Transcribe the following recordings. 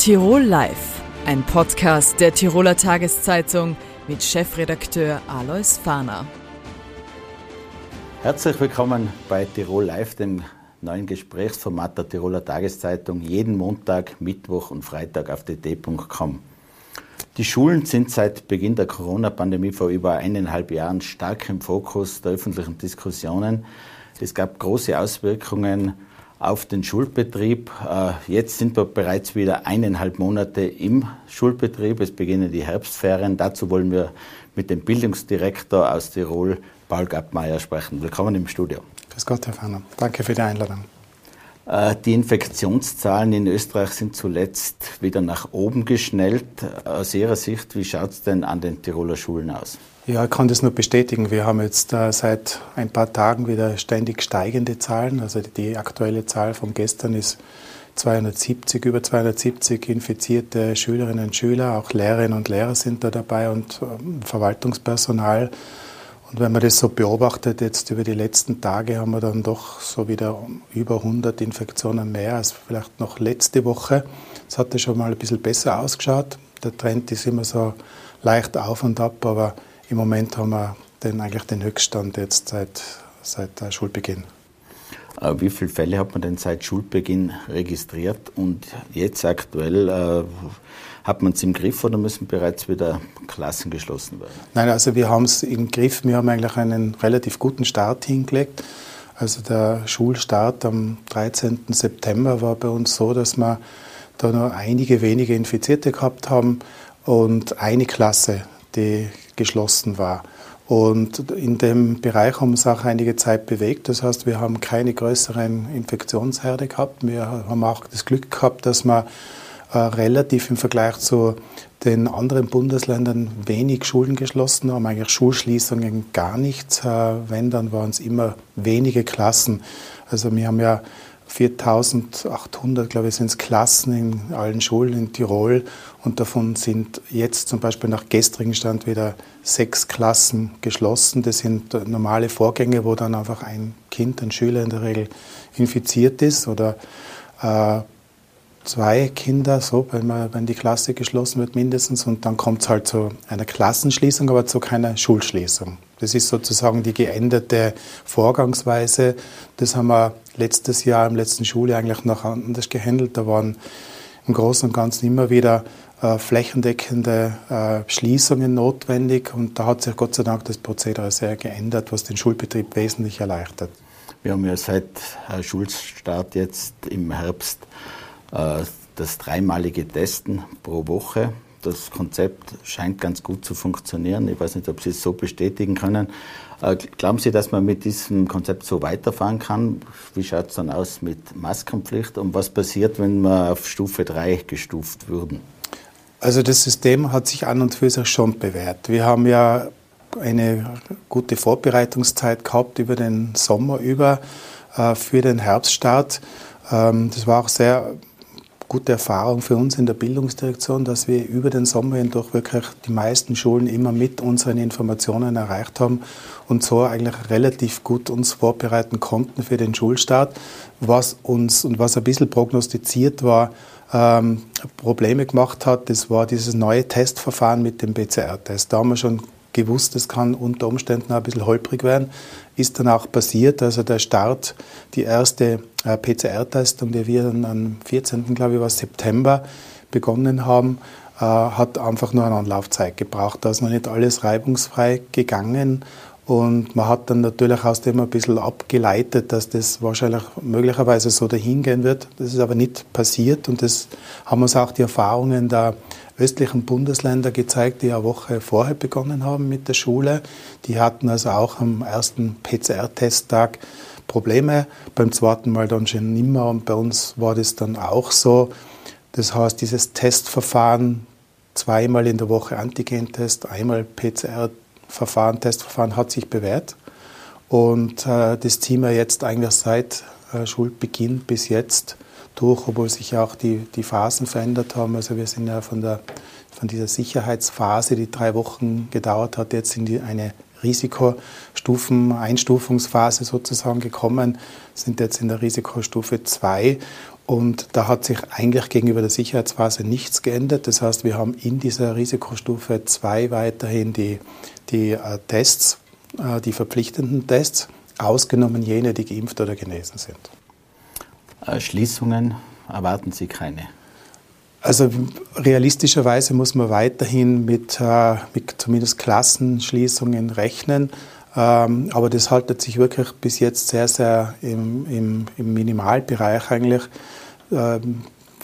Tirol Live, ein Podcast der Tiroler Tageszeitung mit Chefredakteur Alois Fahner. Herzlich willkommen bei Tirol Live, dem neuen Gesprächsformat der Tiroler Tageszeitung, jeden Montag, Mittwoch und Freitag auf dt.com. Die Schulen sind seit Beginn der Corona-Pandemie vor über eineinhalb Jahren stark im Fokus der öffentlichen Diskussionen. Es gab große Auswirkungen auf den Schulbetrieb. Äh, jetzt sind wir bereits wieder eineinhalb Monate im Schulbetrieb. Es beginnen die Herbstferien. Dazu wollen wir mit dem Bildungsdirektor aus Tirol, Paul Gappmeier, sprechen. Willkommen im Studio. Grüß Gott, Herr Fahner. Danke für die Einladung. Äh, die Infektionszahlen in Österreich sind zuletzt wieder nach oben geschnellt. Aus Ihrer Sicht, wie schaut es denn an den Tiroler Schulen aus? Ja, ich kann das nur bestätigen. Wir haben jetzt äh, seit ein paar Tagen wieder ständig steigende Zahlen. Also die aktuelle Zahl von gestern ist 270, über 270 infizierte Schülerinnen und Schüler, auch Lehrerinnen und Lehrer sind da dabei und äh, Verwaltungspersonal. Und wenn man das so beobachtet, jetzt über die letzten Tage haben wir dann doch so wieder über 100 Infektionen mehr als vielleicht noch letzte Woche. Es hatte schon mal ein bisschen besser ausgeschaut. Der Trend ist immer so leicht auf und ab, aber im Moment haben wir den, eigentlich den Höchststand jetzt seit, seit Schulbeginn. Äh, wie viele Fälle hat man denn seit Schulbeginn registriert und jetzt aktuell äh, hat man es im Griff oder müssen bereits wieder Klassen geschlossen werden? Nein, also wir haben es im Griff. Wir haben eigentlich einen relativ guten Start hingelegt. Also der Schulstart am 13. September war bei uns so, dass wir da nur einige wenige Infizierte gehabt haben und eine Klasse, die geschlossen war. Und in dem Bereich haben wir uns auch einige Zeit bewegt. Das heißt, wir haben keine größeren Infektionsherde gehabt. Wir haben auch das Glück gehabt, dass wir äh, relativ im Vergleich zu den anderen Bundesländern wenig Schulen geschlossen haben, eigentlich Schulschließungen gar nichts. Äh, wenn, dann waren es immer wenige Klassen. Also wir haben ja 4800, glaube ich, sind es Klassen in allen Schulen in Tirol und davon sind jetzt zum Beispiel nach gestrigen Stand wieder sechs Klassen geschlossen. Das sind normale Vorgänge, wo dann einfach ein Kind, ein Schüler in der Regel infiziert ist oder äh, zwei Kinder, so, wenn, man, wenn die Klasse geschlossen wird mindestens und dann kommt es halt zu einer Klassenschließung, aber zu keiner Schulschließung. Das ist sozusagen die geänderte Vorgangsweise. Das haben wir letztes Jahr im letzten Schuljahr eigentlich noch anders gehandelt. Da waren im Großen und Ganzen immer wieder äh, flächendeckende äh, Schließungen notwendig und da hat sich Gott sei Dank das Prozedere sehr geändert, was den Schulbetrieb wesentlich erleichtert. Wir haben ja seit äh, Schulstart jetzt im Herbst äh, das dreimalige Testen pro Woche. Das Konzept scheint ganz gut zu funktionieren. Ich weiß nicht, ob Sie es so bestätigen können. Äh, glauben Sie, dass man mit diesem Konzept so weiterfahren kann? Wie schaut es dann aus mit Maskenpflicht und was passiert, wenn wir auf Stufe 3 gestuft würden? Also das System hat sich an und für sich schon bewährt. Wir haben ja eine gute Vorbereitungszeit gehabt über den Sommer über äh, für den Herbststart. Ähm, das war auch sehr gute Erfahrung für uns in der Bildungsdirektion, dass wir über den Sommer hindurch wirklich die meisten Schulen immer mit unseren Informationen erreicht haben und so eigentlich relativ gut uns vorbereiten konnten für den Schulstart. Was uns und was ein bisschen prognostiziert war, ähm, Probleme gemacht hat, das war dieses neue Testverfahren mit dem PCR-Test. Da haben wir schon gewusst, das kann unter Umständen ein bisschen holprig werden. Ist dann auch passiert. Also der Start, die erste äh, PCR-Testung, die wir dann am 14. glaube ich war September begonnen haben, äh, hat einfach nur eine Anlaufzeit gebraucht. Da ist noch nicht alles reibungsfrei gegangen. Und man hat dann natürlich aus dem ein bisschen abgeleitet, dass das wahrscheinlich möglicherweise so dahingehen wird. Das ist aber nicht passiert und das haben uns auch die Erfahrungen der östlichen Bundesländer gezeigt, die eine Woche vorher begonnen haben mit der Schule. Die hatten also auch am ersten PCR-Testtag Probleme, beim zweiten Mal dann schon nimmer und bei uns war das dann auch so. Das heißt, dieses Testverfahren, zweimal in der Woche Antigentest, einmal PCR-Verfahren, Testverfahren hat sich bewährt. Und äh, das ziehen wir jetzt eigentlich seit äh, Schulbeginn bis jetzt durch, obwohl sich auch die, die Phasen verändert haben. Also wir sind ja von, der, von dieser Sicherheitsphase, die drei Wochen gedauert hat, jetzt in die, eine Risikostufen, Einstufungsphase sozusagen gekommen, sind jetzt in der Risikostufe 2 Und da hat sich eigentlich gegenüber der Sicherheitsphase nichts geändert. Das heißt, wir haben in dieser Risikostufe 2 weiterhin die, die äh, Tests, äh, die verpflichtenden Tests, ausgenommen jene, die geimpft oder genesen sind. Schließungen erwarten Sie keine? Also realistischerweise muss man weiterhin mit, äh, mit zumindest Klassenschließungen rechnen. Ähm, aber das haltet sich wirklich bis jetzt sehr, sehr im, im, im Minimalbereich eigentlich.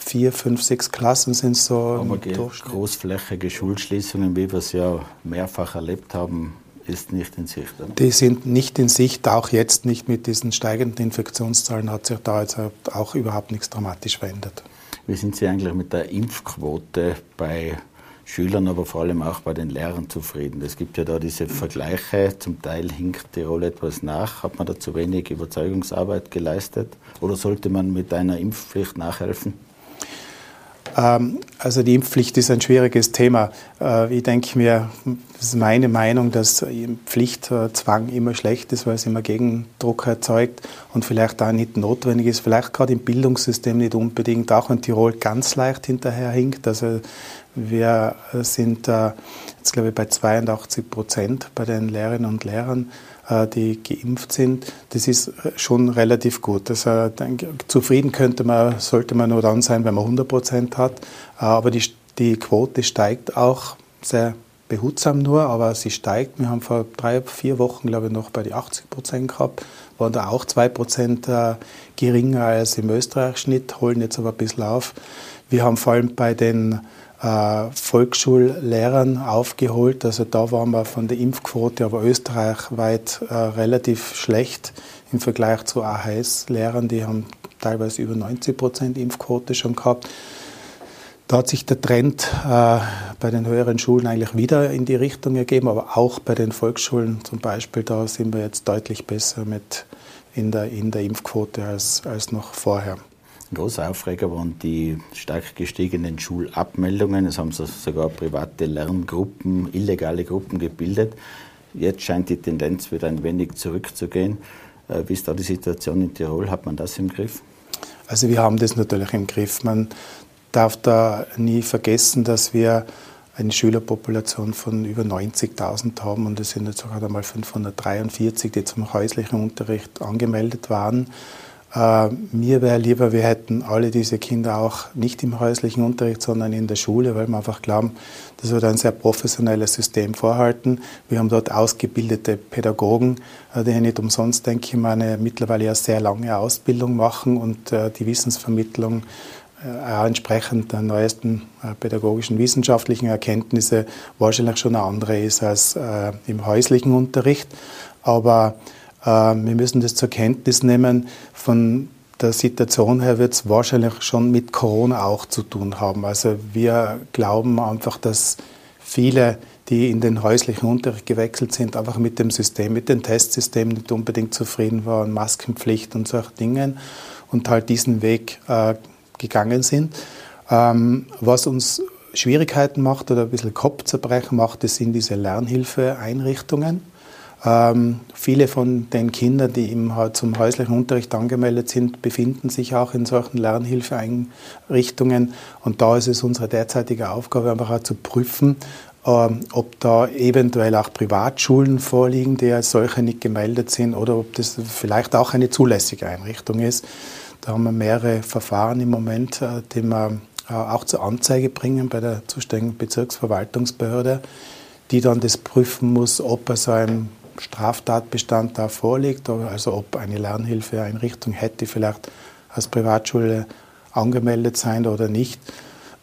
Vier, fünf, sechs Klassen sind so. Aber großflächige Schulschließungen, wie wir es ja mehrfach erlebt haben, ist nicht in Sicht. Oder? Die sind nicht in Sicht, auch jetzt nicht mit diesen steigenden Infektionszahlen hat sich da jetzt auch überhaupt nichts dramatisch verändert. Wie sind Sie eigentlich mit der Impfquote bei Schülern, aber vor allem auch bei den Lehrern zufrieden. Es gibt ja da diese Vergleiche, zum Teil hinkt Tirol etwas nach. Hat man da zu wenig Überzeugungsarbeit geleistet oder sollte man mit einer Impfpflicht nachhelfen? Ähm, also die Impfpflicht ist ein schwieriges Thema. Äh, ich denke mir, das ist meine Meinung, dass Pflichtzwang immer schlecht ist, weil es immer Gegendruck erzeugt und vielleicht auch nicht notwendig ist. Vielleicht gerade im Bildungssystem nicht unbedingt, auch in Tirol ganz leicht hinterherhinkt. Also wir sind jetzt, glaube ich, bei 82 Prozent bei den Lehrerinnen und Lehrern die geimpft sind, das ist schon relativ gut. Das, äh, zufrieden könnte man, sollte man nur dann sein, wenn man 100 Prozent hat. Äh, aber die, die Quote steigt auch sehr behutsam nur, aber sie steigt. Wir haben vor drei, vier Wochen, glaube ich, noch bei die 80 Prozent gehabt, waren da auch zwei Prozent geringer als im Österreich-Schnitt, holen jetzt aber ein bisschen auf. Wir haben vor allem bei den äh, Volksschullehrern aufgeholt. Also da waren wir von der Impfquote aber österreichweit äh, relativ schlecht im Vergleich zu AHS-Lehrern. Die haben teilweise über 90 Prozent Impfquote schon gehabt. Da hat sich der Trend äh, bei den höheren Schulen eigentlich wieder in die Richtung ergeben, aber auch bei den Volksschulen zum Beispiel, da sind wir jetzt deutlich besser mit in der, in der Impfquote als, als noch vorher. Großer Aufreger waren die stark gestiegenen Schulabmeldungen. Es haben sogar private Lerngruppen, illegale Gruppen gebildet. Jetzt scheint die Tendenz wieder ein wenig zurückzugehen. Äh, wie ist da die Situation in Tirol? Hat man das im Griff? Also wir haben das natürlich im Griff. Man darf da nie vergessen, dass wir eine Schülerpopulation von über 90.000 haben und es sind jetzt sogar einmal 543, die zum häuslichen Unterricht angemeldet waren. Äh, mir wäre lieber, wir hätten alle diese Kinder auch nicht im häuslichen Unterricht, sondern in der Schule, weil wir einfach glauben, dass wir da ein sehr professionelles System vorhalten. Wir haben dort ausgebildete Pädagogen, äh, die nicht umsonst, denke ich eine mittlerweile ja sehr lange Ausbildung machen und äh, die Wissensvermittlung auch entsprechend der neuesten pädagogischen wissenschaftlichen Erkenntnisse wahrscheinlich schon eine andere ist als im häuslichen Unterricht. Aber wir müssen das zur Kenntnis nehmen. Von der Situation her wird es wahrscheinlich schon mit Corona auch zu tun haben. Also wir glauben einfach, dass viele, die in den häuslichen Unterricht gewechselt sind, einfach mit dem System, mit dem Testsystem nicht unbedingt zufrieden waren, Maskenpflicht und solche Dinge und halt diesen Weg äh, gegangen sind. Ähm, was uns Schwierigkeiten macht oder ein bisschen Kopfzerbrechen macht, das sind diese Lernhilfeeinrichtungen. Ähm, viele von den Kindern, die im, zum häuslichen Unterricht angemeldet sind, befinden sich auch in solchen Lernhilfeeinrichtungen. Und da ist es unsere derzeitige Aufgabe, einfach auch zu prüfen, ähm, ob da eventuell auch Privatschulen vorliegen, die als solche nicht gemeldet sind, oder ob das vielleicht auch eine zulässige Einrichtung ist. Da haben wir mehrere Verfahren im Moment, äh, die wir äh, auch zur Anzeige bringen bei der zuständigen Bezirksverwaltungsbehörde, die dann das prüfen muss, ob er so ein Straftatbestand da vorliegt, also ob eine Lernhilfeeinrichtung hätte vielleicht als Privatschule angemeldet sein oder nicht.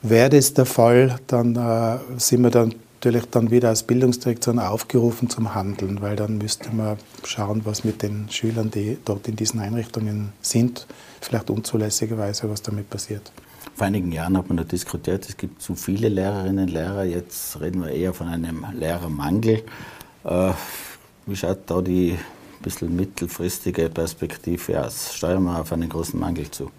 Wäre das der Fall, dann äh, sind wir dann natürlich dann wieder als Bildungsdirektion aufgerufen zum Handeln, weil dann müsste man schauen, was mit den Schülern, die dort in diesen Einrichtungen sind, vielleicht unzulässigerweise, was damit passiert. Vor einigen Jahren hat man da diskutiert, es gibt zu viele Lehrerinnen und Lehrer. Jetzt reden wir eher von einem Lehrermangel. Äh, wie schaut da die bisschen mittelfristige Perspektive aus? Steuern wir auf einen großen Mangel zu?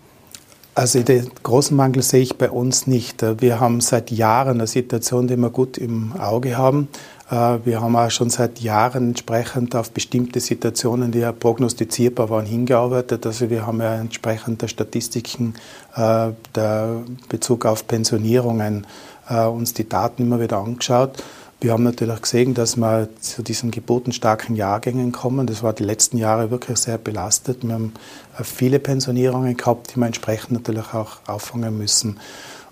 Also den großen Mangel sehe ich bei uns nicht. Wir haben seit Jahren eine Situation, die wir gut im Auge haben. Äh, wir haben auch schon seit Jahren entsprechend auf bestimmte Situationen, die ja prognostizierbar waren, hingearbeitet. Also wir haben ja entsprechend der Statistiken äh, der Bezug auf Pensionierungen äh, uns die Daten immer wieder angeschaut. Wir haben natürlich gesehen, dass wir zu diesen geburtenstarken Jahrgängen kommen. Das war die letzten Jahre wirklich sehr belastet. Wir haben viele Pensionierungen gehabt, die wir entsprechend natürlich auch auffangen müssen.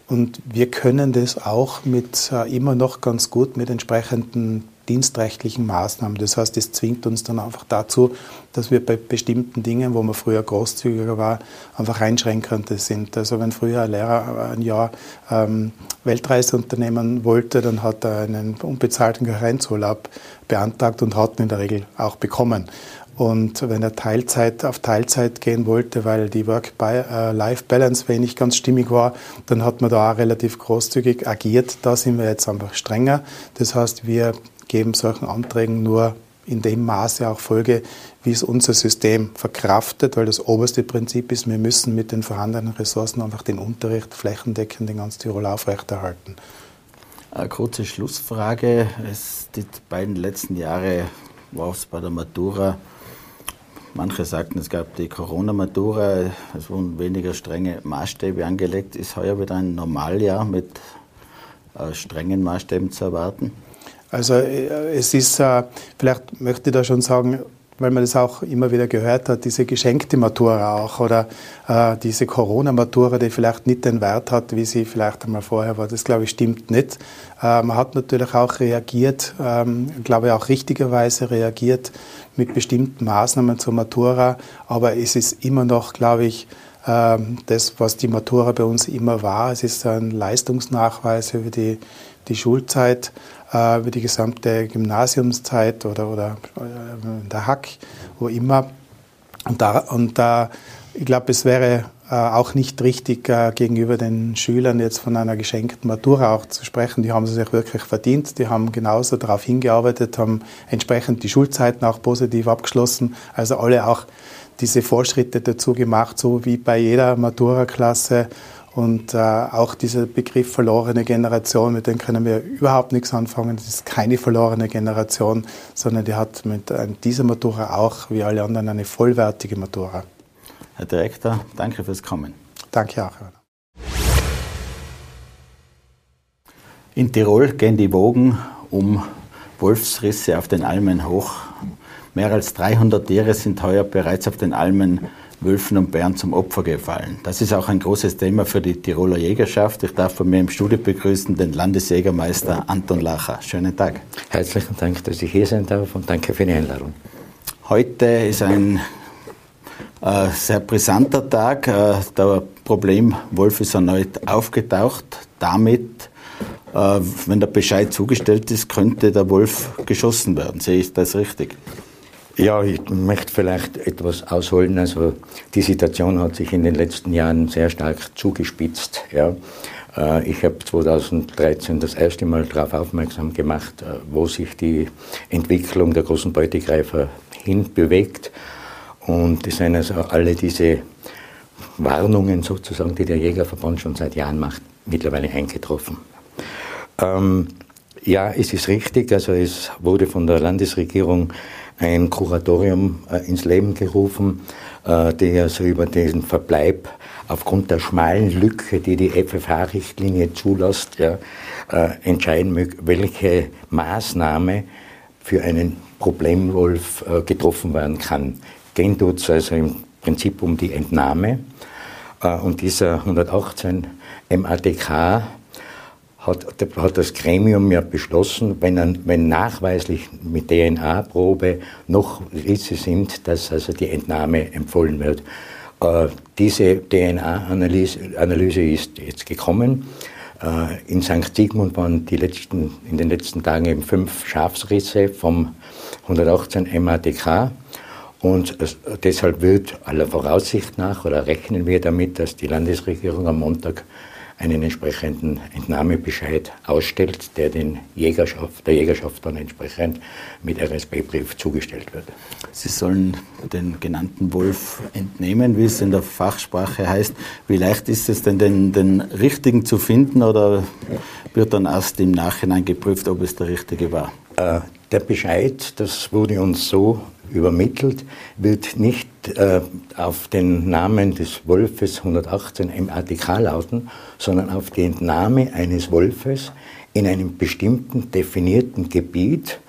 Und wir können das auch mit äh, immer noch ganz gut mit entsprechenden dienstrechtlichen Maßnahmen. Das heißt, es zwingt uns dann einfach dazu, dass wir bei bestimmten Dingen, wo man früher großzügiger war, einfach einschränkender sind. Also wenn früher ein Lehrer ein Jahr ähm, Weltreise unternehmen wollte, dann hat er einen unbezahlten Karenzurlaub beantragt und hat ihn in der Regel auch bekommen. Und wenn er Teilzeit auf Teilzeit gehen wollte, weil die Work-Life-Balance wenig ganz stimmig war, dann hat man da auch relativ großzügig agiert. Da sind wir jetzt einfach strenger. Das heißt, wir geben solchen Anträgen nur in dem Maße auch Folge, wie es unser System verkraftet, weil das oberste Prinzip ist, wir müssen mit den vorhandenen Ressourcen einfach den Unterricht flächendeckend in ganz Tirol aufrechterhalten. Eine kurze Schlussfrage. Es, die beiden letzten Jahre war es bei der Matura Manche sagten, es gab die Corona-Matura, es wurden weniger strenge Maßstäbe angelegt. Ist heuer wieder ein Normaljahr mit äh, strengen Maßstäben zu erwarten? Also äh, es ist, äh, vielleicht möchte ich da schon sagen, weil man das auch immer wieder gehört hat, diese geschenkte Matura auch oder äh, diese Corona-Matura, die vielleicht nicht den Wert hat, wie sie vielleicht einmal vorher war. Das glaube ich stimmt nicht. Äh, man hat natürlich auch reagiert, ähm, glaube ich auch richtigerweise reagiert mit bestimmten Maßnahmen zur Matura, aber es ist immer noch, glaube ich, äh, das, was die Matura bei uns immer war. Es ist ein Leistungsnachweis über die, die Schulzeit äh, über die gesamte Gymnasiumszeit oder, oder äh, der Hack, wo immer. Und da, und da ich glaube, es wäre äh, auch nicht richtig äh, gegenüber den Schülern jetzt von einer geschenkten Matura auch zu sprechen. Die haben sie sich wirklich verdient. Die haben genauso darauf hingearbeitet, haben entsprechend die Schulzeiten auch positiv abgeschlossen. Also alle auch diese Fortschritte dazu gemacht, so wie bei jeder Matura-Klasse und äh, auch dieser Begriff verlorene Generation, mit dem können wir überhaupt nichts anfangen. Das ist keine verlorene Generation, sondern die hat mit äh, dieser Matura auch, wie alle anderen, eine vollwertige Matura. Herr Direktor, danke fürs Kommen. Danke auch. In Tirol gehen die Wogen um Wolfsrisse auf den Almen hoch. Mehr als 300 Tiere sind heuer bereits auf den Almen Wölfen und Bären zum Opfer gefallen. Das ist auch ein großes Thema für die Tiroler Jägerschaft. Ich darf von mir im Studio begrüßen den Landesjägermeister Anton Lacher. Schönen Tag. Herzlichen Dank, dass ich hier sein darf und danke für die Einladung. Heute ist ein äh, sehr brisanter Tag. Äh, der Problemwolf ist erneut aufgetaucht. Damit, äh, wenn der Bescheid zugestellt ist, könnte der Wolf geschossen werden. Sehe ich das richtig? Ja, ich möchte vielleicht etwas ausholen. Also die Situation hat sich in den letzten Jahren sehr stark zugespitzt. Ja. Äh, ich habe 2013 das erste Mal darauf aufmerksam gemacht, äh, wo sich die Entwicklung der großen Beutegreifer hinbewegt. Und es sind also alle diese Warnungen sozusagen, die der Jägerverband schon seit Jahren macht, mittlerweile eingetroffen. Ähm, ja, es ist richtig, also es wurde von der Landesregierung ein Kuratorium äh, ins Leben gerufen, äh, die also über diesen Verbleib aufgrund der schmalen Lücke, die die FFH-Richtlinie zulässt, ja, äh, entscheiden welche Maßnahme für einen Problemwolf getroffen werden kann. Gehen tut es also im Prinzip um die Entnahme. Und dieser 118 MADK hat, hat das Gremium ja beschlossen, wenn, wenn nachweislich mit DNA-Probe noch Risse sind, dass also die Entnahme empfohlen wird. Äh, diese DNA-Analyse Analyse ist jetzt gekommen. Äh, in St. Sigmund waren die letzten, in den letzten Tagen eben fünf Schafsrisse vom 118 MADK. Und deshalb wird aller Voraussicht nach oder rechnen wir damit, dass die Landesregierung am Montag einen entsprechenden Entnahmebescheid ausstellt, der den Jägerschaft, der Jägerschaft dann entsprechend mit RSB-Brief zugestellt wird. Sie sollen den genannten Wolf entnehmen, wie es in der Fachsprache heißt. Wie leicht ist es denn, den, den richtigen zu finden oder wird dann erst im Nachhinein geprüft, ob es der richtige war. Äh, der Bescheid, das wurde uns so übermittelt, wird nicht äh, auf den Namen des Wolfes 118 MATK lauten, sondern auf die Entnahme eines Wolfes in einem bestimmten definierten Gebiet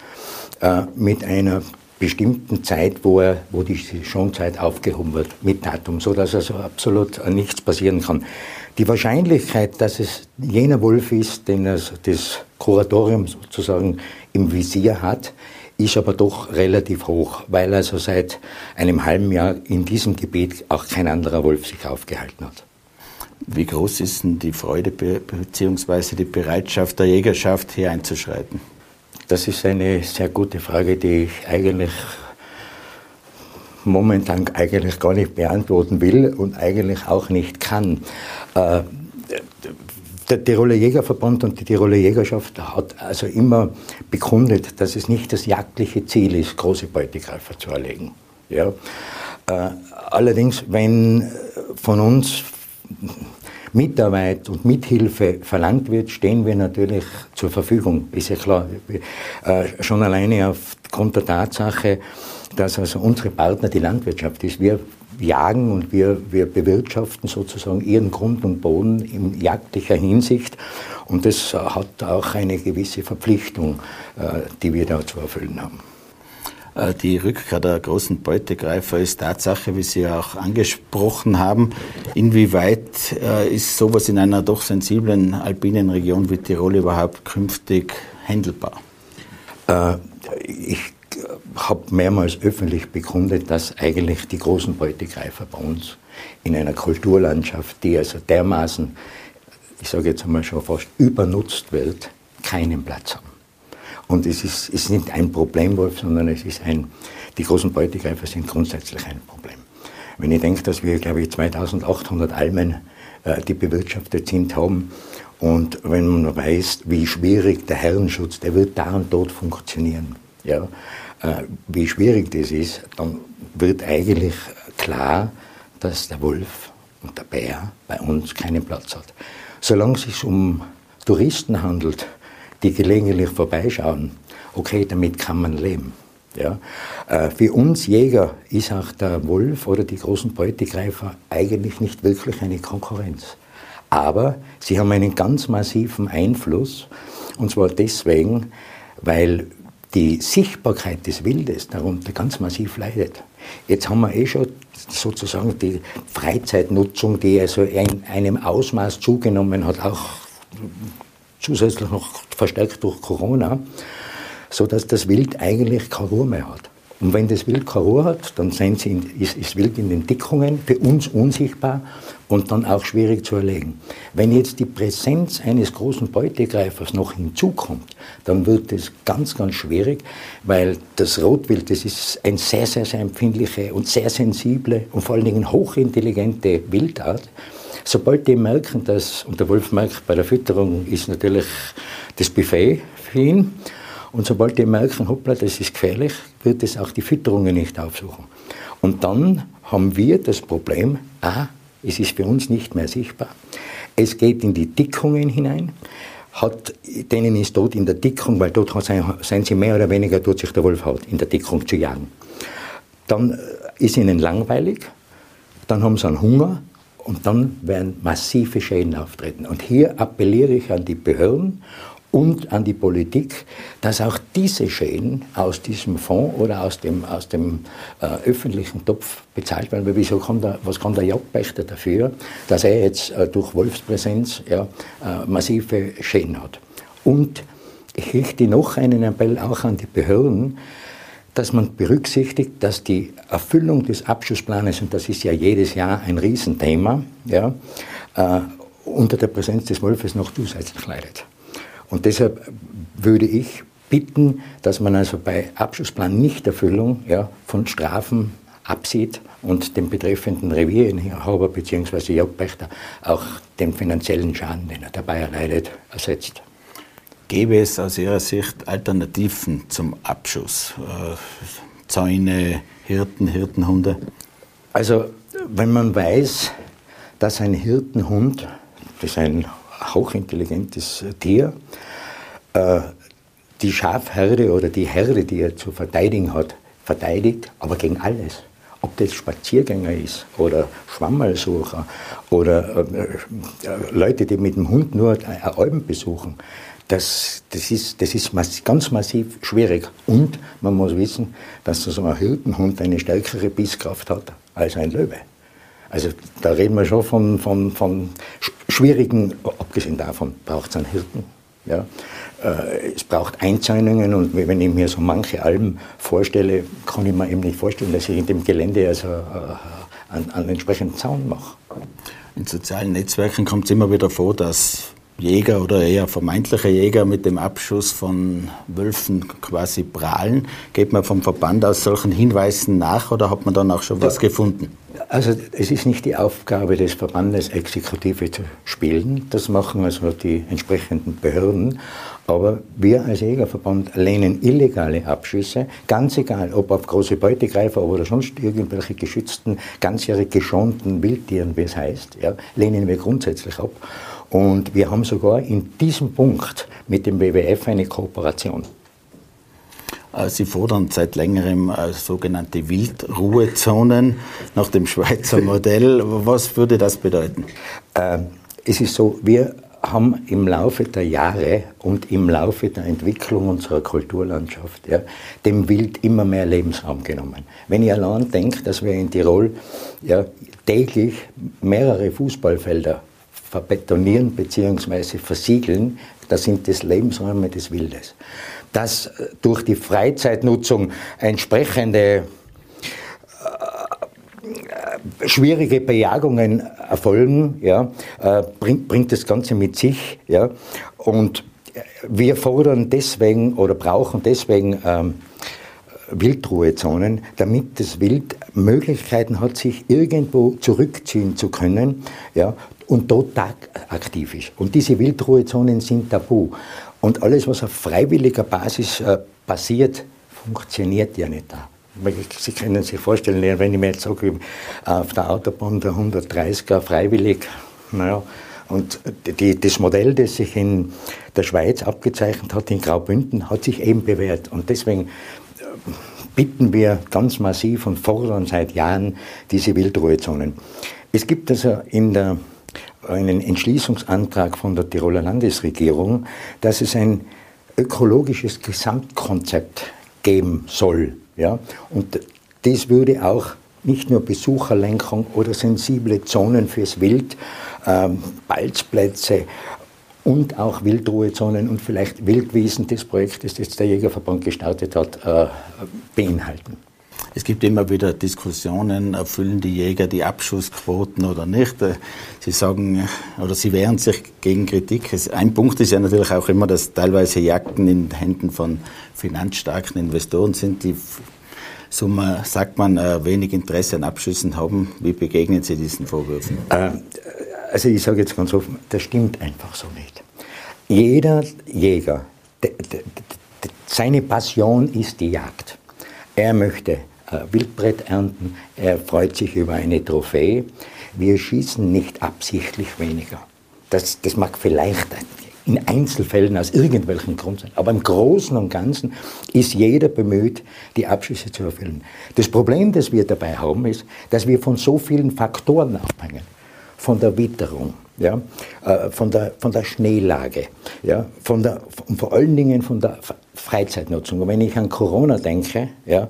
äh, mit einer bestimmten Zeit, wo, er, wo die Schonzeit aufgehoben wird, mit Datum, sodass also absolut nichts passieren kann. Die Wahrscheinlichkeit, dass es jener Wolf ist, den also das Kuratorium sozusagen im Visier hat, ist aber doch relativ hoch, weil also seit einem halben Jahr in diesem Gebiet auch kein anderer Wolf sich aufgehalten hat. Wie groß ist denn die Freude bzw. die Bereitschaft der Jägerschaft, hier einzuschreiten? Das ist eine sehr gute Frage, die ich eigentlich momentan eigentlich gar nicht beantworten will und eigentlich auch nicht kann. Äh, der Tiroler Jägerverband und die Tiroler Jägerschaft hat also immer bekundet, dass es nicht das jagdliche Ziel ist, große Beutegreifer zu erlegen. Ja. Äh, allerdings, wenn von uns Mitarbeit und Mithilfe verlangt wird, stehen wir natürlich zur Verfügung. Ist ja klar. Äh, schon alleine aufgrund der Tatsache, dass also unsere Partner die Landwirtschaft ist. Wir jagen und wir, wir bewirtschaften sozusagen ihren Grund und Boden in jagdlicher Hinsicht. Und das hat auch eine gewisse Verpflichtung, äh, die wir da zu erfüllen haben. Äh, die Rückkehr der großen Beutegreifer ist Tatsache, wie Sie auch angesprochen haben. Inwieweit äh, ist sowas in einer doch sensiblen alpinen Region wie Tirol überhaupt künftig handelbar? ich habe mehrmals öffentlich bekundet, dass eigentlich die großen Beutegreifer bei uns in einer Kulturlandschaft, die also dermaßen, ich sage jetzt einmal schon fast übernutzt wird, keinen Platz haben. Und es ist, es ist nicht ein Problemwolf, sondern es ist ein, die großen Beutegreifer sind grundsätzlich ein Problem. Wenn ich denke, dass wir, glaube ich, 2800 Almen, äh, die bewirtschaftet sind, haben, und wenn man weiß, wie schwierig der Herrenschutz, der wird da und dort funktionieren. Ja, wie schwierig das ist, dann wird eigentlich klar, dass der Wolf und der Bär bei uns keinen Platz hat. Solange es sich um Touristen handelt, die gelegentlich vorbeischauen, okay, damit kann man leben. Ja. Äh, für uns Jäger ist auch der Wolf oder die großen Beutegreifer eigentlich nicht wirklich eine Konkurrenz. Aber sie haben einen ganz massiven Einfluss, und zwar deswegen, weil die Sichtbarkeit des Wildes darunter ganz massiv leidet. Jetzt haben wir eh schon sozusagen die Freizeitnutzung, die also in einem Ausmaß zugenommen hat, auch zusätzlich noch verstärkt durch Corona, so dass das Wild eigentlich keine Ruhe mehr hat. Und wenn das Wild keine Ruhe hat, dann in, ist, ist Wild in den Dickungen, für uns unsichtbar und dann auch schwierig zu erlegen. Wenn jetzt die Präsenz eines großen Beutegreifers noch hinzukommt, dann wird es ganz, ganz schwierig, weil das Rotwild, das ist eine sehr, sehr, sehr empfindliche und sehr sensible und vor allen Dingen hochintelligente Wildart. Sobald die merken, dass, und der Wolf merkt, bei der Fütterung ist natürlich das Buffet für ihn, und sobald die merken, hoppla, das ist gefährlich, wird es auch die Fütterungen nicht aufsuchen. Und dann haben wir das Problem, ah, es ist für uns nicht mehr sichtbar. Es geht in die Dickungen hinein, hat, denen ist dort in der Dickung, weil dort sind sie mehr oder weniger, tut sich der Wolf halt in der Dickung zu jagen. Dann äh, ist ihnen langweilig, dann haben sie einen Hunger und dann werden massive Schäden auftreten. Und hier appelliere ich an die Behörden und an die Politik, dass auch diese Schäden aus diesem Fonds oder aus dem, aus dem äh, öffentlichen Topf bezahlt werden. Weil wieso kann der, was kann der Jagdpächter dafür, dass er jetzt äh, durch Wolfspräsenz ja, äh, massive Schäden hat? Und ich richte noch einen Appell auch an die Behörden, dass man berücksichtigt, dass die Erfüllung des Abschussplanes, und das ist ja jedes Jahr ein Riesenthema, ja, äh, unter der Präsenz des Wolfes noch zusätzlich leidet. Und deshalb würde ich bitten, dass man also bei Abschlussplan Nichterfüllung ja, von Strafen absieht und dem betreffenden Revierinhaber bzw. Jagdpächter auch den finanziellen Schaden, den er dabei erleidet, ersetzt. Gäbe es aus Ihrer Sicht Alternativen zum Abschuss? Äh, Zäune, Hirten, Hirtenhunde? Also, wenn man weiß, dass ein Hirtenhund, das ein hochintelligentes Tier. Äh, die Schafherde oder die Herde, die er zu verteidigen hat, verteidigt, aber gegen alles. Ob das Spaziergänger ist oder Schwammerlsucher oder äh, Leute, die mit dem Hund nur Alben besuchen, das, das ist, das ist massiv, ganz massiv schwierig. Und man muss wissen, dass so ein Hirtenhund eine stärkere Bisskraft hat als ein Löwe. Also da reden wir schon von, von, von schwierigen, abgesehen davon braucht es einen Hirten. Ja. Äh, es braucht Einzäunungen und wenn ich mir so manche Alben vorstelle, kann ich mir eben nicht vorstellen, dass ich in dem Gelände also äh, einen, einen entsprechenden Zaun mache. In sozialen Netzwerken kommt es immer wieder vor, dass Jäger oder eher vermeintliche Jäger mit dem Abschuss von Wölfen quasi prahlen. Geht man vom Verband aus solchen Hinweisen nach oder hat man dann auch schon was gefunden? Also es ist nicht die Aufgabe des Verbandes, Exekutive zu spielen. Das machen also die entsprechenden Behörden. Aber wir als Jägerverband lehnen illegale Abschüsse, ganz egal, ob auf große Beutegreifer oder sonst irgendwelche geschützten, ganzjährig geschonten Wildtieren, wie es heißt, ja, lehnen wir grundsätzlich ab. Und wir haben sogar in diesem Punkt mit dem WWF eine Kooperation. Äh, Sie fordern seit längerem äh, sogenannte Wildruhezonen nach dem Schweizer Modell. Was würde das bedeuten? Äh, es ist so, wir haben im Laufe der Jahre und im Laufe der Entwicklung unserer Kulturlandschaft ja, dem Wild immer mehr Lebensraum genommen. Wenn ihr allein denkt, dass wir in Tirol ja, täglich mehrere Fußballfelder verbetonieren bzw. versiegeln, das sind das Lebensräume des Wildes. Dass durch die Freizeitnutzung entsprechende äh, schwierige Bejagungen erfolgen, ja, äh, bringt, bringt das Ganze mit sich. Ja, und wir fordern deswegen oder brauchen deswegen ähm, Wildruhezonen, damit das Wild Möglichkeiten hat, sich irgendwo zurückziehen zu können ja, und dort aktiv ist. Und diese Wildruhezonen sind tabu. Und alles, was auf freiwilliger Basis äh, passiert, funktioniert ja nicht da. Sie können sich vorstellen, wenn ich mir jetzt sage, auf der Autobahn der 130er freiwillig, naja, und die, das Modell, das sich in der Schweiz abgezeichnet hat, in Graubünden, hat sich eben bewährt. Und deswegen äh, bitten wir ganz massiv und fordern seit Jahren diese Wildruhezonen. Es gibt also in der, einen Entschließungsantrag von der Tiroler Landesregierung, dass es ein ökologisches Gesamtkonzept geben soll ja? Und das würde auch nicht nur Besucherlenkung oder sensible Zonen fürs Wild, ähm, Balzplätze und auch Wildruhezonen und vielleicht Wildwiesen des Projektes, das der Jägerverband gestartet hat, äh, beinhalten. Es gibt immer wieder Diskussionen, erfüllen die Jäger die Abschussquoten oder nicht. Äh, sie sagen oder sie wehren sich gegen Kritik. Ein Punkt ist ja natürlich auch immer, dass teilweise Jagden in Händen von finanzstarken Investoren sind, die so sagt man, äh, wenig Interesse an Abschüssen haben. Wie begegnen Sie diesen Vorwürfen? Äh, also ich sage jetzt ganz offen, das stimmt einfach so nicht. Jeder Jäger, seine Passion ist die Jagd. Er möchte äh, Wildbrett ernten, er freut sich über eine Trophäe. Wir schießen nicht absichtlich weniger. Das, das mag vielleicht in Einzelfällen aus irgendwelchen Grund sein. Aber im Großen und Ganzen ist jeder bemüht, die Abschüsse zu erfüllen. Das Problem, das wir dabei haben, ist, dass wir von so vielen Faktoren abhängen. Von der Witterung, ja, äh, von, der, von der Schneelage, ja, von der, von, vor allen Dingen von der Freizeitnutzung. Und wenn ich an Corona denke, ja,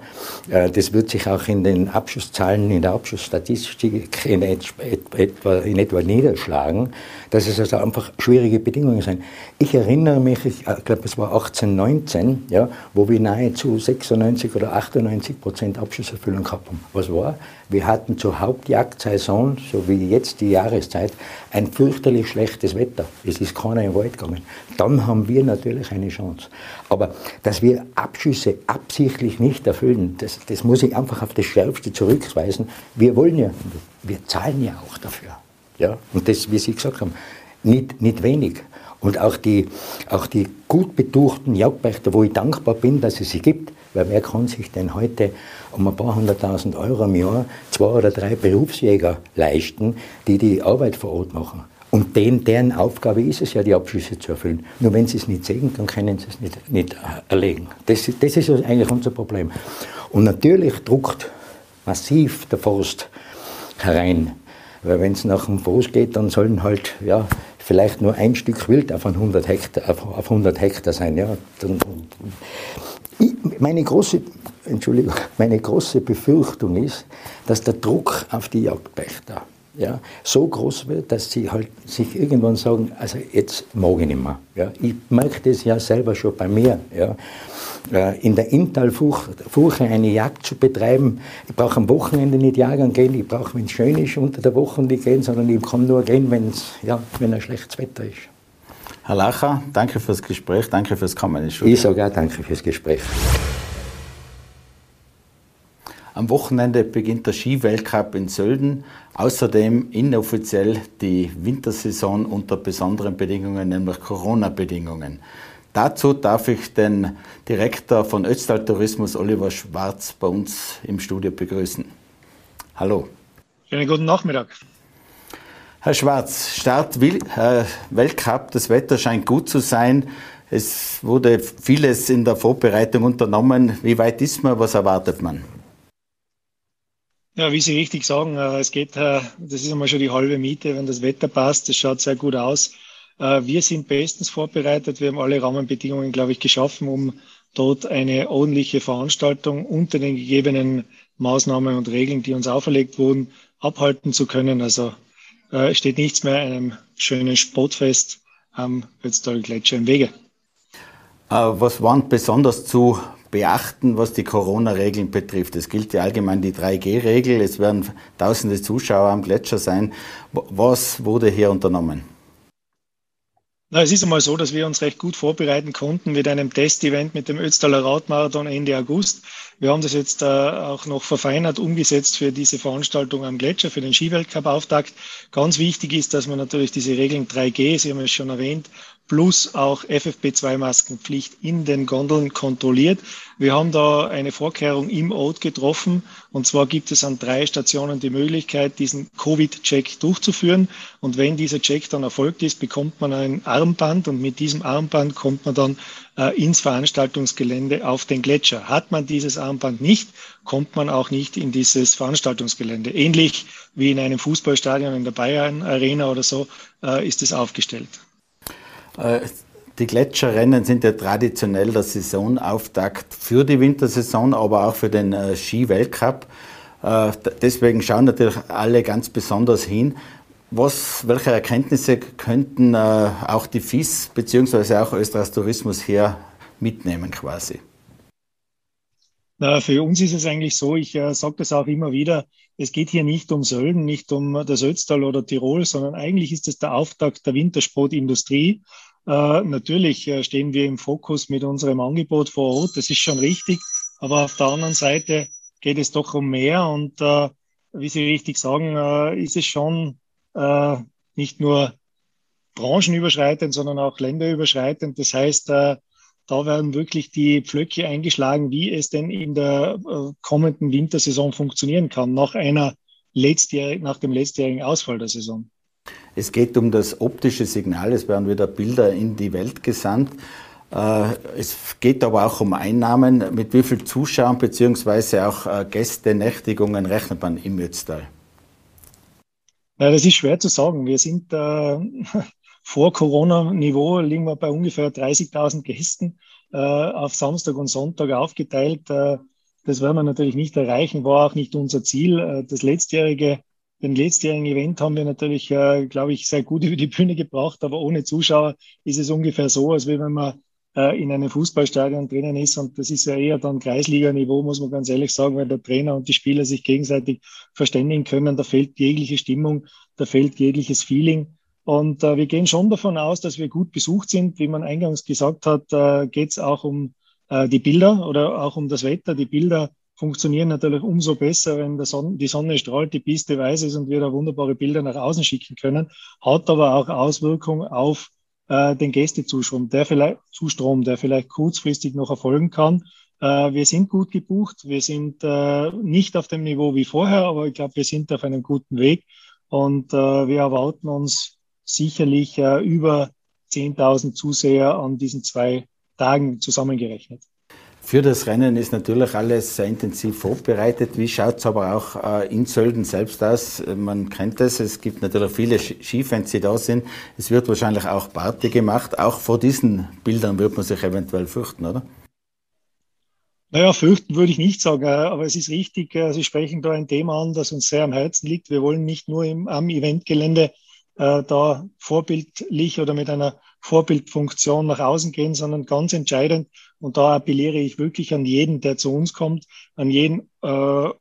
äh, das wird sich auch in den Abschusszahlen, in der Abschussstatistik in etwa, in etwa niederschlagen, dass es also einfach schwierige Bedingungen sind. Ich erinnere mich, ich äh, glaube, es war 1819, ja, wo wir nahezu 96 oder 98 Prozent Abschusserfüllung gehabt haben. Was war? Wir hatten zur Hauptjagdsaison, so wie jetzt die Jahreszeit, ein fürchterlich schlechtes Wetter. Es ist keiner im Wald gegangen. Dann haben wir natürlich eine Chance. Aber dass wir Abschüsse absichtlich nicht erfüllen, das, das muss ich einfach auf das Schärfste zurückweisen. Wir wollen ja, wir zahlen ja auch dafür. Ja? Und das, wie Sie gesagt haben, nicht, nicht wenig. Und auch die, auch die gut betuchten Jagdpächter, wo ich dankbar bin, dass es sie gibt, weil wer kann sich denn heute um ein paar hunderttausend Euro im Jahr zwei oder drei Berufsjäger leisten, die die Arbeit vor Ort machen? Und den, deren Aufgabe ist es ja, die Abschlüsse zu erfüllen. Nur wenn sie es nicht sehen, dann können sie es nicht, nicht erlegen. Das, das ist eigentlich unser Problem. Und natürlich druckt massiv der Forst herein. Weil wenn es nach dem Forst geht, dann sollen halt ja, vielleicht nur ein Stück Wild auf 100 Hektar, auf 100 Hektar sein. Ja. Meine große, Entschuldigung, meine große Befürchtung ist, dass der Druck auf die Jagdpächter ja, so groß wird, dass sie halt sich irgendwann sagen, also jetzt mag ich nicht mehr. Ja. Ich merke das ja selber schon bei mir. Ja. Äh, in der Inntalfurche eine Jagd zu betreiben, ich brauche am Wochenende nicht jagen gehen, ich brauche, wenn es schön ist, unter der Woche nicht gehen, sondern ich kann nur gehen, wenn's, ja, wenn ein schlechtes Wetter ist. Herr Lacher, danke fürs Gespräch, danke fürs Kommen. Ich sage auch danke fürs Gespräch. Am Wochenende beginnt der Skiweltcup in Sölden. Außerdem inoffiziell die Wintersaison unter besonderen Bedingungen, nämlich Corona-Bedingungen. Dazu darf ich den Direktor von Ötztal Tourismus, Oliver Schwarz, bei uns im Studio begrüßen. Hallo. Schönen guten Nachmittag. Herr Schwarz, Start äh, Weltcup, das Wetter scheint gut zu sein. Es wurde vieles in der Vorbereitung unternommen. Wie weit ist man? Was erwartet man? Ja, wie Sie richtig sagen, äh, es geht, äh, das ist einmal schon die halbe Miete, wenn das Wetter passt. Das schaut sehr gut aus. Äh, wir sind bestens vorbereitet. Wir haben alle Rahmenbedingungen, glaube ich, geschaffen, um dort eine ordentliche Veranstaltung unter den gegebenen Maßnahmen und Regeln, die uns auferlegt wurden, abhalten zu können. Also steht nichts mehr einem schönen Sportfest am Ötztal Gletscher im Wege. Was waren besonders zu beachten, was die Corona-Regeln betrifft? Es gilt ja allgemein die 3G-Regel. Es werden tausende Zuschauer am Gletscher sein. Was wurde hier unternommen? Na, es ist einmal so, dass wir uns recht gut vorbereiten konnten mit einem Testevent mit dem Ötztaler Radmarathon Ende August. Wir haben das jetzt äh, auch noch verfeinert umgesetzt für diese Veranstaltung am Gletscher, für den Skiweltcup-Auftakt. Ganz wichtig ist, dass man natürlich diese Regeln 3G, Sie haben es schon erwähnt, plus auch FFP2-Maskenpflicht in den Gondeln kontrolliert. Wir haben da eine Vorkehrung im Ort getroffen. Und zwar gibt es an drei Stationen die Möglichkeit, diesen Covid-Check durchzuführen. Und wenn dieser Check dann erfolgt ist, bekommt man ein Armband. Und mit diesem Armband kommt man dann äh, ins Veranstaltungsgelände auf den Gletscher. Hat man dieses Armband nicht, kommt man auch nicht in dieses Veranstaltungsgelände. Ähnlich wie in einem Fußballstadion in der Bayern Arena oder so äh, ist es aufgestellt. Äh, die Gletscherrennen sind ja traditionell der Saisonauftakt für die Wintersaison, aber auch für den äh, Ski-Weltcup. Äh, deswegen schauen natürlich alle ganz besonders hin. Was, welche Erkenntnisse könnten auch die FIS bzw. auch Österreichs Tourismus hier mitnehmen quasi? Na, für uns ist es eigentlich so, ich äh, sage das auch immer wieder, es geht hier nicht um Sölden, nicht um das Ötztal oder Tirol, sondern eigentlich ist es der Auftakt der Wintersportindustrie. Äh, natürlich äh, stehen wir im Fokus mit unserem Angebot vor Ort, das ist schon richtig, aber auf der anderen Seite geht es doch um mehr und äh, wie Sie richtig sagen, äh, ist es schon äh, nicht nur branchenüberschreitend, sondern auch länderüberschreitend. Das heißt, äh, da werden wirklich die Pflöcke eingeschlagen, wie es denn in der kommenden Wintersaison funktionieren kann, nach einer letztjährig, nach dem letztjährigen Ausfall der Saison. Es geht um das optische Signal, es werden wieder Bilder in die Welt gesandt. Äh, es geht aber auch um Einnahmen. Mit wie vielen Zuschauern bzw. auch äh, Gästenächtigungen rechnet man im Ötztal? Ja, das ist schwer zu sagen. Wir sind äh, vor Corona-Niveau, liegen wir bei ungefähr 30.000 Gästen äh, auf Samstag und Sonntag aufgeteilt. Äh, das werden wir natürlich nicht erreichen, war auch nicht unser Ziel. Äh, das letztjährige den letztjährigen Event haben wir natürlich, äh, glaube ich, sehr gut über die Bühne gebracht, aber ohne Zuschauer ist es ungefähr so, als wenn man äh, in einem Fußballstadion drinnen ist und das ist ja eher dann Kreisliga-Niveau, muss man ganz ehrlich sagen, weil der Trainer und die Spieler sich gegenseitig verständigen können. Da fehlt jegliche Stimmung, da fehlt jegliches Feeling. Und äh, wir gehen schon davon aus, dass wir gut besucht sind. Wie man eingangs gesagt hat, äh, geht es auch um äh, die Bilder oder auch um das Wetter. Die Bilder funktionieren natürlich umso besser, wenn Sonne, die Sonne strahlt, die Piste weiß ist und wir da wunderbare Bilder nach außen schicken können, hat aber auch Auswirkungen auf äh, den Gästezustrom, der vielleicht, Zustrom, der vielleicht kurzfristig noch erfolgen kann. Äh, wir sind gut gebucht, wir sind äh, nicht auf dem Niveau wie vorher, aber ich glaube, wir sind auf einem guten Weg und äh, wir erwarten uns sicherlich äh, über 10.000 Zuseher an diesen zwei Tagen zusammengerechnet. Für das Rennen ist natürlich alles sehr intensiv vorbereitet. Wie schaut es aber auch äh, in Sölden selbst aus? Man kennt es, es gibt natürlich viele Skifans, die da sind. Es wird wahrscheinlich auch Party gemacht. Auch vor diesen Bildern wird man sich eventuell fürchten, oder? Naja, fürchten würde ich nicht sagen, äh, aber es ist richtig, äh, Sie sprechen da ein Thema an, das uns sehr am Herzen liegt. Wir wollen nicht nur im, am Eventgelände äh, da vorbildlich oder mit einer Vorbildfunktion nach außen gehen, sondern ganz entscheidend. Und da appelliere ich wirklich an jeden, der zu uns kommt, an jeden äh,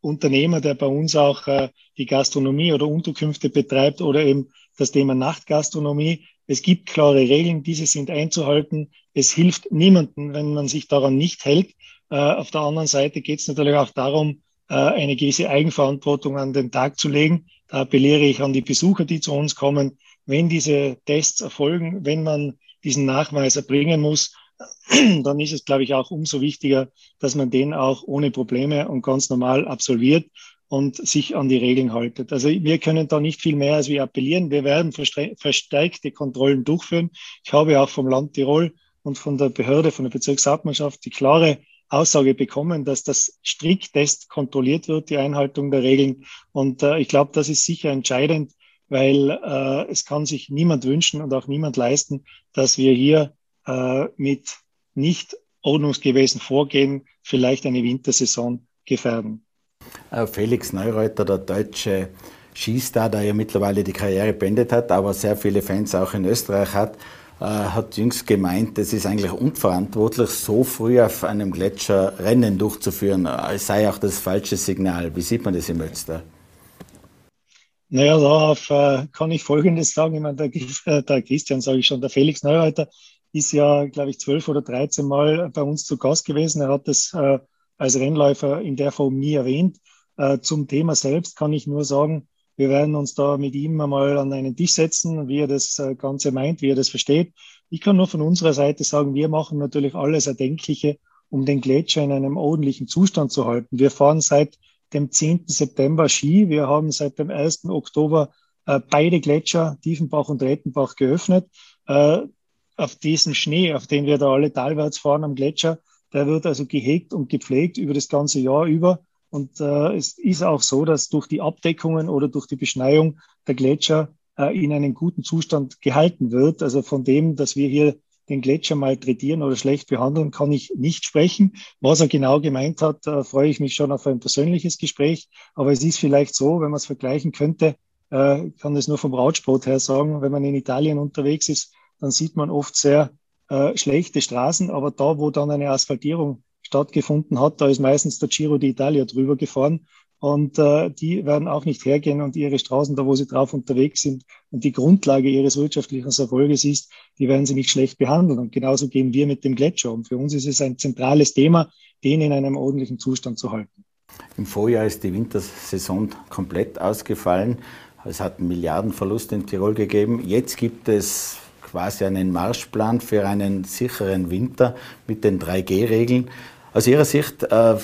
Unternehmer, der bei uns auch äh, die Gastronomie oder Unterkünfte betreibt oder eben das Thema Nachtgastronomie. Es gibt klare Regeln, diese sind einzuhalten. Es hilft niemandem, wenn man sich daran nicht hält. Äh, auf der anderen Seite geht es natürlich auch darum, äh, eine gewisse Eigenverantwortung an den Tag zu legen. Da appelliere ich an die Besucher, die zu uns kommen, wenn diese Tests erfolgen, wenn man diesen Nachweis erbringen muss, dann ist es, glaube ich, auch umso wichtiger, dass man den auch ohne Probleme und ganz normal absolviert und sich an die Regeln haltet. Also wir können da nicht viel mehr als wir appellieren. Wir werden verstärkte Kontrollen durchführen. Ich habe auch vom Land Tirol und von der Behörde, von der Bezirkshauptmannschaft die klare Aussage bekommen, dass das striktest kontrolliert wird, die Einhaltung der Regeln. Und äh, ich glaube, das ist sicher entscheidend, weil äh, es kann sich niemand wünschen und auch niemand leisten, dass wir hier äh, mit nicht ordnungsgemäßen Vorgehen vielleicht eine Wintersaison gefährden. Äh, Felix Neureuter, der deutsche Skistar, der ja mittlerweile die Karriere beendet hat, aber sehr viele Fans auch in Österreich hat, äh, hat jüngst gemeint, es ist eigentlich unverantwortlich, so früh auf einem Gletscher Rennen durchzuführen. Es sei auch das falsche Signal. Wie sieht man das im Münster? Naja, darauf äh, kann ich Folgendes sagen. Ich meine, der, äh, der Christian, sage ich schon, der Felix Neureiter ist ja, glaube ich, zwölf oder dreizehn Mal bei uns zu Gast gewesen. Er hat das äh, als Rennläufer in der Form nie erwähnt. Äh, zum Thema selbst kann ich nur sagen, wir werden uns da mit ihm einmal an einen Tisch setzen, wie er das äh, Ganze meint, wie er das versteht. Ich kann nur von unserer Seite sagen, wir machen natürlich alles Erdenkliche, um den Gletscher in einem ordentlichen Zustand zu halten. Wir fahren seit dem 10. September Ski. Wir haben seit dem 1. Oktober äh, beide Gletscher, Tiefenbach und Rettenbach, geöffnet. Äh, auf diesen Schnee, auf den wir da alle talwärts fahren am Gletscher, der wird also gehegt und gepflegt über das ganze Jahr über. Und äh, es ist auch so, dass durch die Abdeckungen oder durch die Beschneiung der Gletscher äh, in einem guten Zustand gehalten wird. Also von dem, dass wir hier den Gletscher malträtieren oder schlecht behandeln, kann ich nicht sprechen. Was er genau gemeint hat, äh, freue ich mich schon auf ein persönliches Gespräch. Aber es ist vielleicht so, wenn man es vergleichen könnte, äh, kann es nur vom Radsport her sagen, wenn man in Italien unterwegs ist, dann sieht man oft sehr äh, schlechte Straßen, aber da, wo dann eine Asphaltierung stattgefunden hat, da ist meistens der Giro d'Italia drüber gefahren und äh, die werden auch nicht hergehen und ihre Straßen, da wo sie drauf unterwegs sind und die Grundlage ihres wirtschaftlichen Erfolges ist, die werden sie nicht schlecht behandeln. Und genauso gehen wir mit dem Gletscher um. Für uns ist es ein zentrales Thema, den in einem ordentlichen Zustand zu halten. Im Vorjahr ist die Wintersaison komplett ausgefallen. Es hat einen Milliardenverlust in Tirol gegeben. Jetzt gibt es quasi einen Marschplan für einen sicheren Winter mit den 3G-Regeln. Aus Ihrer Sicht, äh,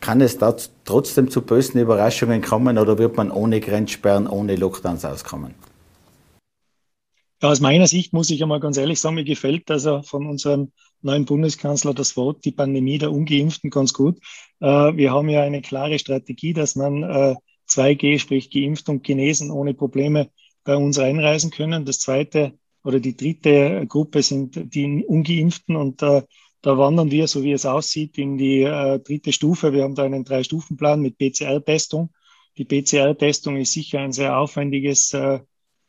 kann es da trotzdem zu bösen Überraschungen kommen oder wird man ohne Grenzsperren, ohne Lockdowns auskommen? Ja, aus meiner Sicht muss ich einmal ganz ehrlich sagen, mir gefällt also von unserem neuen Bundeskanzler das Wort, die Pandemie der Ungeimpften ganz gut. Äh, wir haben ja eine klare Strategie, dass man 2G, äh, sprich geimpft und genesen, ohne Probleme bei uns einreisen können. Das zweite oder die dritte Gruppe sind die Ungeimpften und äh, da wandern wir, so wie es aussieht, in die äh, dritte Stufe. Wir haben da einen Drei-Stufen-Plan mit PCR-Testung. Die PCR-Testung ist sicher ein sehr aufwendiges äh,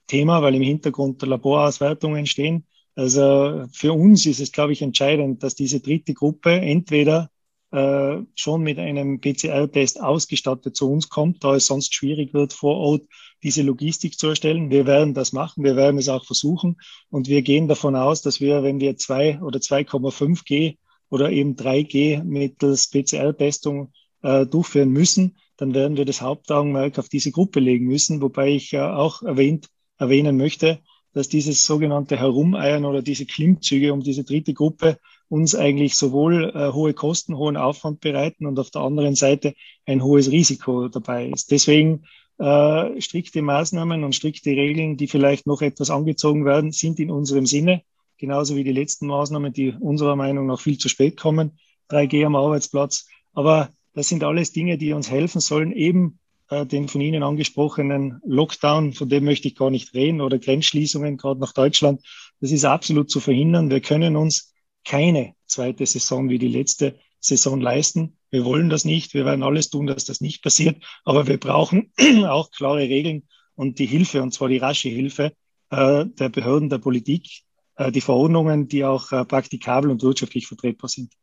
Thema, weil im Hintergrund Laborauswertungen stehen. Also für uns ist es, glaube ich, entscheidend, dass diese dritte Gruppe entweder äh, schon mit einem PCR-Test ausgestattet zu uns kommt, da es sonst schwierig wird, vor Ort diese Logistik zu erstellen. Wir werden das machen, wir werden es auch versuchen und wir gehen davon aus, dass wir, wenn wir zwei oder 2,5 G oder eben 3 G mittels PCR-Testung äh, durchführen müssen, dann werden wir das Hauptaugenmerk auf diese Gruppe legen müssen, wobei ich äh, auch erwähnt, erwähnen möchte, dass dieses sogenannte Herumeiern oder diese Klimmzüge um diese dritte Gruppe uns eigentlich sowohl äh, hohe Kosten, hohen Aufwand bereiten und auf der anderen Seite ein hohes Risiko dabei ist. Deswegen Äh, strikte Maßnahmen und strikte Regeln, die vielleicht noch etwas angezogen werden, sind in unserem Sinne, genauso wie die letzten Maßnahmen, die unserer Meinung nach viel zu spät kommen. 3G am Arbeitsplatz. Aber das sind alles Dinge, die uns helfen sollen, eben äh, den von Ihnen angesprochenen Lockdown, von dem möchte ich gar nicht reden, oder Grenzschließungen gerade nach Deutschland. Das ist absolut zu verhindern. Wir können uns keine zweite Saison wie die letzte Saison leisten. Wir wollen das nicht. Wir werden alles tun, dass das nicht passiert. Aber wir brauchen auch klare Regeln und die Hilfe, und zwar die rasche Hilfe äh, der Behörden, der Politik, äh, die Verordnungen, die auch äh, praktikabel und wirtschaftlich vertretbar sind.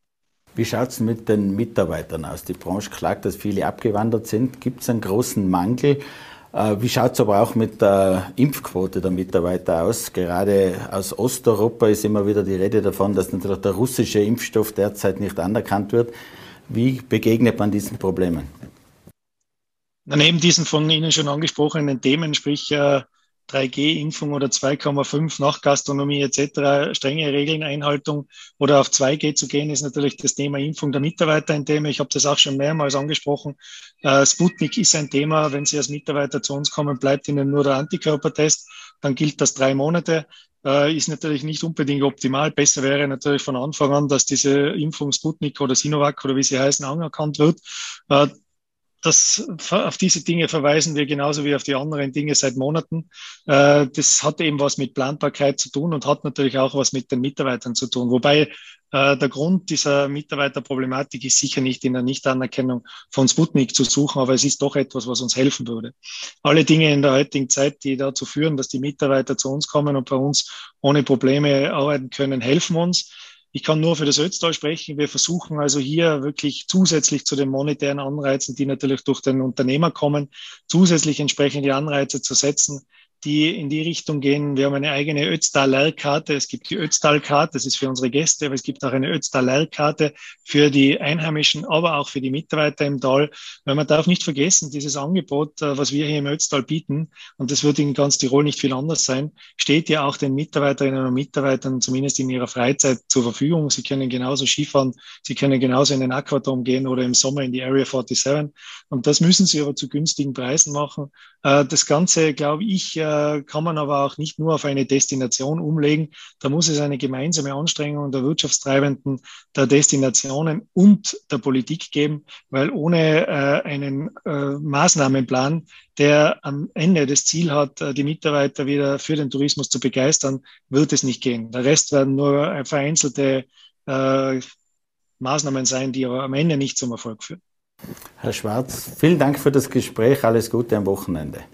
Wie schaut es mit den Mitarbeitern aus? Die Branche klagt, dass viele abgewandert sind. Gibt es einen großen Mangel? Äh, wie schaut es aber auch mit der Impfquote der Mitarbeiter aus? Gerade aus Osteuropa ist immer wieder die Rede davon, dass natürlich der russische Impfstoff derzeit nicht anerkannt wird. Wie begegnet man diesen Problemen? Neben diesen von Ihnen schon angesprochenen Themen, sprich 3G-Impfung oder 2,5 Nachgastronomie etc., strenge Regeln, oder auf 2G zu gehen, ist natürlich das Thema Impfung der Mitarbeiter ein Thema. Ich habe das auch schon mehrmals angesprochen. Äh, Sputnik ist ein Thema. Wenn Sie als Mitarbeiter zu uns kommen, bleibt Ihnen nur der Antikörpertest. Dann gilt das drei Monate. Äh, ist natürlich nicht unbedingt optimal. Besser wäre natürlich von Anfang an, dass diese Impfung Sputnik oder Sinovac oder wie sie heißen anerkannt wird. Äh, das, auf diese Dinge verweisen wir genauso wie auf die anderen Dinge seit Monaten. Äh, das hat eben was mit Planbarkeit zu tun und hat natürlich auch was mit den Mitarbeitern zu tun. Wobei äh, der Grund dieser Mitarbeiterproblematik ist sicher nicht in der Nichtanerkennung von Sputnik zu suchen, aber es ist doch etwas, was uns helfen würde. Alle Dinge in der heutigen Zeit, die dazu führen, dass die Mitarbeiter zu uns kommen und bei uns ohne Probleme arbeiten können, helfen uns. Ich kann nur für das Ötztal sprechen. Wir versuchen also hier wirklich zusätzlich zu den monetären Anreizen, die natürlich durch den Unternehmer kommen, zusätzlich entsprechende Anreize zu setzen, die in die Richtung gehen. Wir haben eine eigene Ötztal-Lehrkarte. Es gibt die Ötztal-Karte, das ist für unsere Gäste, aber es gibt auch eine Ötztal-Lehrkarte für die Einheimischen, aber auch für die Mitarbeiter im Tal. Weil man darf nicht vergessen, dieses Angebot, äh, was wir hier im Ötztal bieten, und das wird in ganz Tirol nicht viel anders sein, steht ja auch den Mitarbeiterinnen und Mitarbeitern zumindest in ihrer Freizeit zur Verfügung. Sie können genauso Skifahren, sie können genauso in den Aquadom gehen oder im Sommer in die Area 47. Und das müssen sie aber zu günstigen Preisen machen. Äh, das Ganze, glaube ich, äh, kann man aber auch nicht nur auf eine Destination umlegen. Da muss es eine gemeinsame Anstrengung der Wirtschaftstreibenden, der Destinationen und der Politik geben, weil ohne äh, einen Maßnahmenplan, der am Ende das Ziel hat, die Mitarbeiter wieder für den Tourismus zu begeistern, wird es nicht gehen. Der Rest werden nur vereinzelte Maßnahmen sein, die aber am Ende nicht zum Erfolg führen. Herr Schwarz, vielen Dank für das Gespräch. Alles Gute am Wochenende.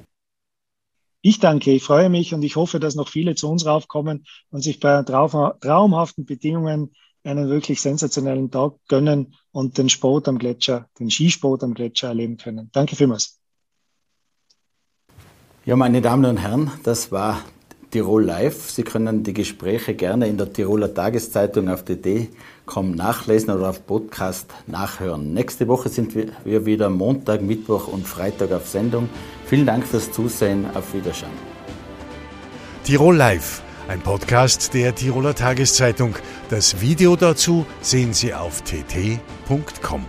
Ich danke, ich freue mich und ich hoffe, dass noch viele zu uns raufkommen und sich bei traumhaften Bedingungen einen wirklich sensationellen Tag gönnen und den Sport am Gletscher, den Skisport am Gletscher erleben können. Danke vielmals. Ja, meine Damen und Herren, das war Tirol Live. Sie können die Gespräche gerne in der Tiroler Tageszeitung auf dd.com nachlesen oder auf Podcast nachhören. Nächste Woche sind wir wieder Montag, Mittwoch und Freitag auf Sendung. Vielen Dank fürs Zusehen. Auf Wiederschauen. Tirol Live, ein Podcast der Tiroler Tageszeitung. Das Video dazu sehen Sie auf tt.com.